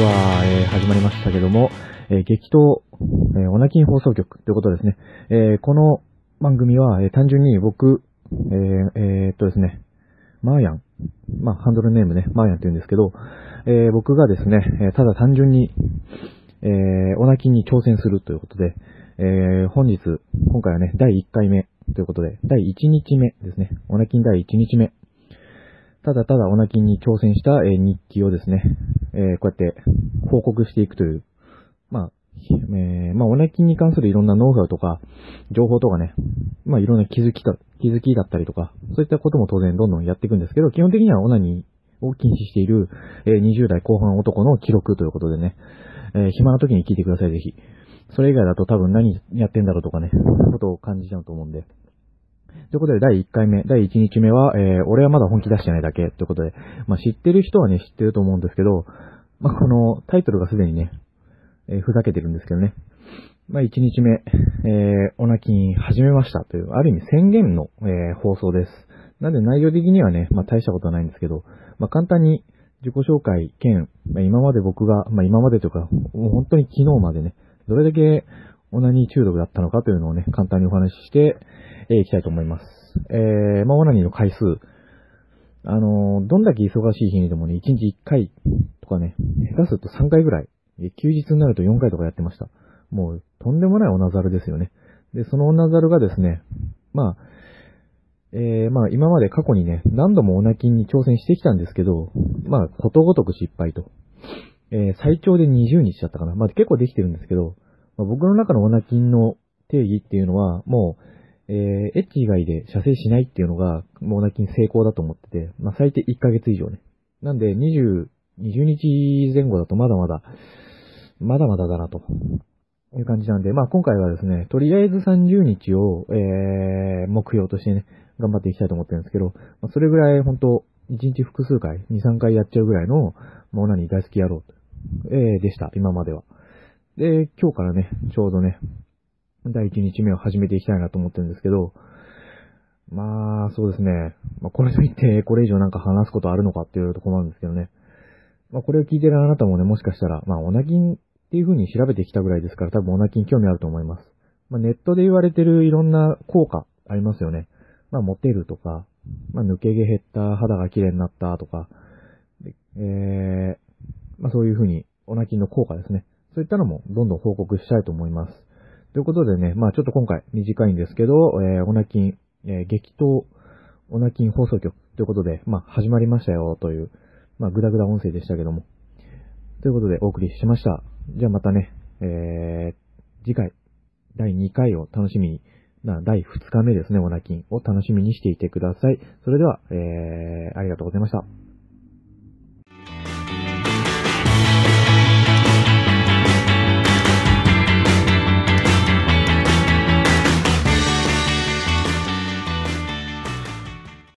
は、えー、始まりましたけども、えー、激闘、えー、オナキン放送局ということですね。えー、この番組は、えー、単純に僕、えー、えー、っとですね、マーヤン、まあ、ハンドルネームね、マーヤンって言うんですけど、えー、僕がですね、えー、ただ単純に、えー、オナキンに挑戦するということで、えー、本日、今回はね、第1回目ということで、第1日目ですね。オナキン第1日目。ただただオナキンに挑戦した、え、日記をですね、え、こうやって報告していくという、まあ、えー、まあ、オナキンに関するいろんなノウハウとか、情報とかね、まあ、いろんな気づきだ、気づきだったりとか、そういったことも当然どんどんやっていくんですけど、基本的にはオナニーを禁止している、えー、20代後半男の記録ということでね、えー、暇な時に聞いてください、ぜひ。それ以外だと多分何やってんだろうとかね、ことを感じちゃうと思うんで、ということで、第1回目、第1日目は、えー、俺はまだ本気出してないだけ、ということで、まあ、知ってる人はね、知ってると思うんですけど、まあ、このタイトルがすでにね、えー、ふざけてるんですけどね。まあ、1日目、えー、オナキン始めましたという、ある意味宣言の、えー、放送です。なんで内容的にはね、まあ、大したことはないんですけど、まあ、簡単に自己紹介兼、まあ、今まで僕が、まあ、今までというか、もう本当に昨日までね、どれだけオナニー中毒だったのかというのをね、簡単にお話しして、えー、いきたいと思います。えー、まあ、オナニーの回数。あのー、どんだけ忙しい日にでもね、1日1回とかね、下手すると3回ぐらい、休日になると4回とかやってました。もう、とんでもないオナザルですよね。で、そのオナザルがですね、まあ、えー、まあ今まで過去にね、何度もオナキンに挑戦してきたんですけど、まあことごとく失敗と。えー、最長で20日だったかな。まあ結構できてるんですけど、まあ、僕の中のオナキンの定義っていうのは、もう、えー、エッチ以外で射精しないっていうのが、もうオナキン成功だと思ってて、まあ、最低1ヶ月以上ね。なんで、20、20日前後だとまだまだ、まだまだだなと。いう感じなんで、まあ今回はですね、とりあえず30日を、えー、目標としてね、頑張っていきたいと思ってるんですけど、まあ、それぐらい本当1日複数回、2、3回やっちゃうぐらいの、もう何大好き野郎、えー、でした、今までは。で、今日からね、ちょうどね、第1日目を始めていきたいなと思ってるんですけど、まあ、そうですね。まあ、これといって、これ以上なんか話すことあるのかっていうところなんですけどね。まあ、これを聞いてるあなたもね、もしかしたら、まあ、オナキンっていう風に調べてきたぐらいですから、多分オナキン興味あると思います。まあ、ネットで言われてるいろんな効果ありますよね。まあ、モテるとか、まあ、抜け毛減った、肌が綺麗になったとか、えー、まあ、そういう風に、オナキンの効果ですね。そういったのもどんどん報告したいと思います。ということでね、まあちょっと今回短いんですけど、えー、オナキン、えー、激闘、オナキン放送局ということで、まあ始まりましたよという、まあグダグダ音声でしたけども。ということでお送りしました。じゃあまたね、えー、次回、第2回を楽しみに、な、第2日目ですね、オナキンを楽しみにしていてください。それでは、えー、ありがとうございました。